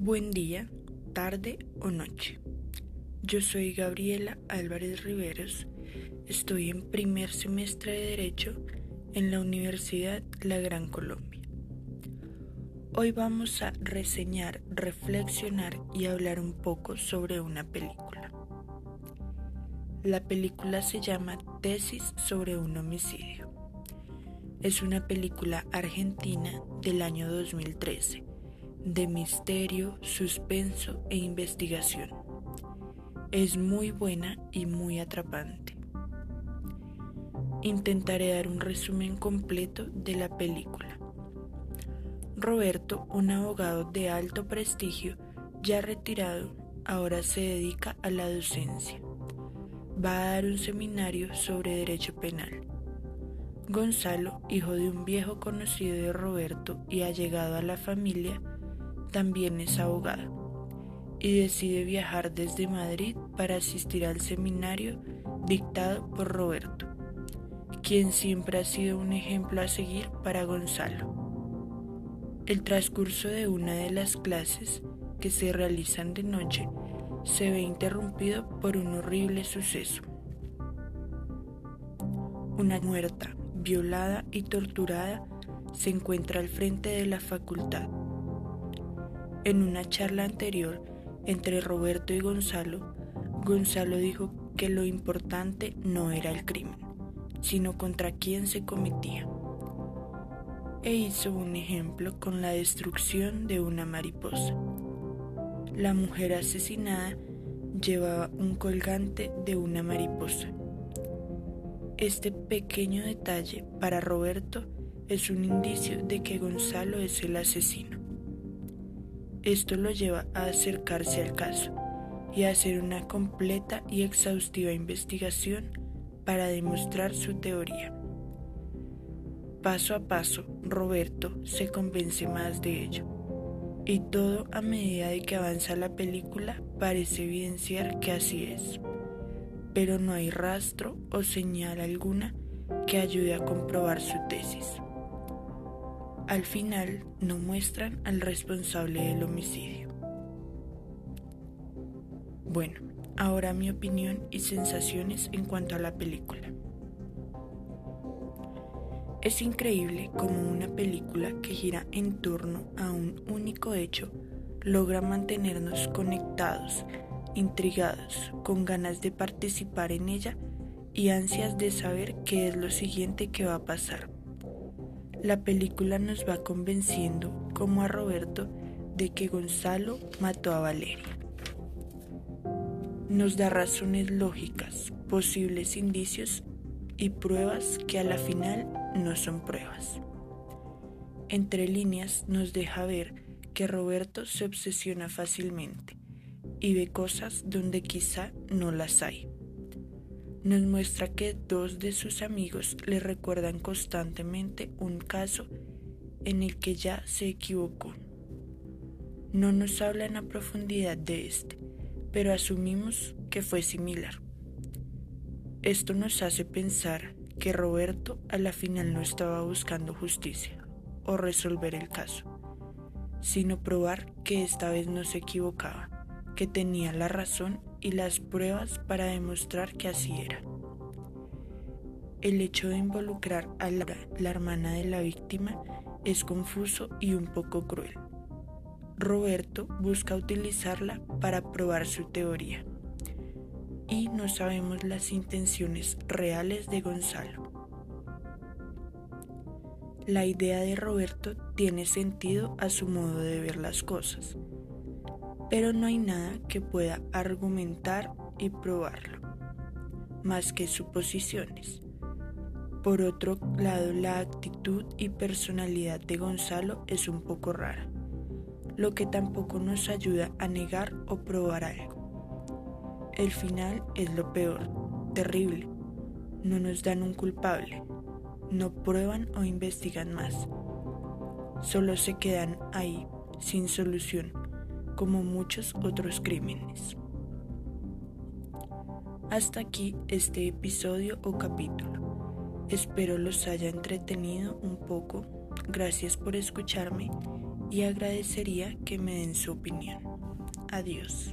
Buen día, tarde o noche. Yo soy Gabriela Álvarez Riveros. Estoy en primer semestre de Derecho en la Universidad La Gran Colombia. Hoy vamos a reseñar, reflexionar y hablar un poco sobre una película. La película se llama Tesis sobre un homicidio. Es una película argentina del año 2013 de misterio, suspenso e investigación. Es muy buena y muy atrapante. Intentaré dar un resumen completo de la película. Roberto, un abogado de alto prestigio, ya retirado, ahora se dedica a la docencia. Va a dar un seminario sobre derecho penal. Gonzalo, hijo de un viejo conocido de Roberto y allegado a la familia, también es abogado y decide viajar desde Madrid para asistir al seminario dictado por Roberto, quien siempre ha sido un ejemplo a seguir para Gonzalo. El transcurso de una de las clases que se realizan de noche se ve interrumpido por un horrible suceso. Una muerta, violada y torturada se encuentra al frente de la facultad. En una charla anterior entre Roberto y Gonzalo, Gonzalo dijo que lo importante no era el crimen, sino contra quién se cometía. E hizo un ejemplo con la destrucción de una mariposa. La mujer asesinada llevaba un colgante de una mariposa. Este pequeño detalle para Roberto es un indicio de que Gonzalo es el asesino. Esto lo lleva a acercarse al caso y a hacer una completa y exhaustiva investigación para demostrar su teoría. Paso a paso, Roberto se convence más de ello, y todo a medida de que avanza la película parece evidenciar que así es, pero no hay rastro o señal alguna que ayude a comprobar su tesis. Al final no muestran al responsable del homicidio. Bueno, ahora mi opinión y sensaciones en cuanto a la película. Es increíble cómo una película que gira en torno a un único hecho logra mantenernos conectados, intrigados, con ganas de participar en ella y ansias de saber qué es lo siguiente que va a pasar. La película nos va convenciendo, como a Roberto, de que Gonzalo mató a Valeria. Nos da razones lógicas, posibles indicios y pruebas que a la final no son pruebas. Entre líneas nos deja ver que Roberto se obsesiona fácilmente y ve cosas donde quizá no las hay nos muestra que dos de sus amigos le recuerdan constantemente un caso en el que ya se equivocó. No nos hablan a profundidad de este, pero asumimos que fue similar. Esto nos hace pensar que Roberto a la final no estaba buscando justicia o resolver el caso, sino probar que esta vez no se equivocaba, que tenía la razón y las pruebas para demostrar que así era. El hecho de involucrar a Laura, la hermana de la víctima, es confuso y un poco cruel. Roberto busca utilizarla para probar su teoría y no sabemos las intenciones reales de Gonzalo. La idea de Roberto tiene sentido a su modo de ver las cosas pero no hay nada que pueda argumentar y probarlo, más que suposiciones. Por otro lado, la actitud y personalidad de Gonzalo es un poco rara, lo que tampoco nos ayuda a negar o probar algo. El final es lo peor, terrible. No nos dan un culpable, no prueban o investigan más. Solo se quedan ahí, sin solución como muchos otros crímenes. Hasta aquí este episodio o capítulo. Espero los haya entretenido un poco. Gracias por escucharme y agradecería que me den su opinión. Adiós.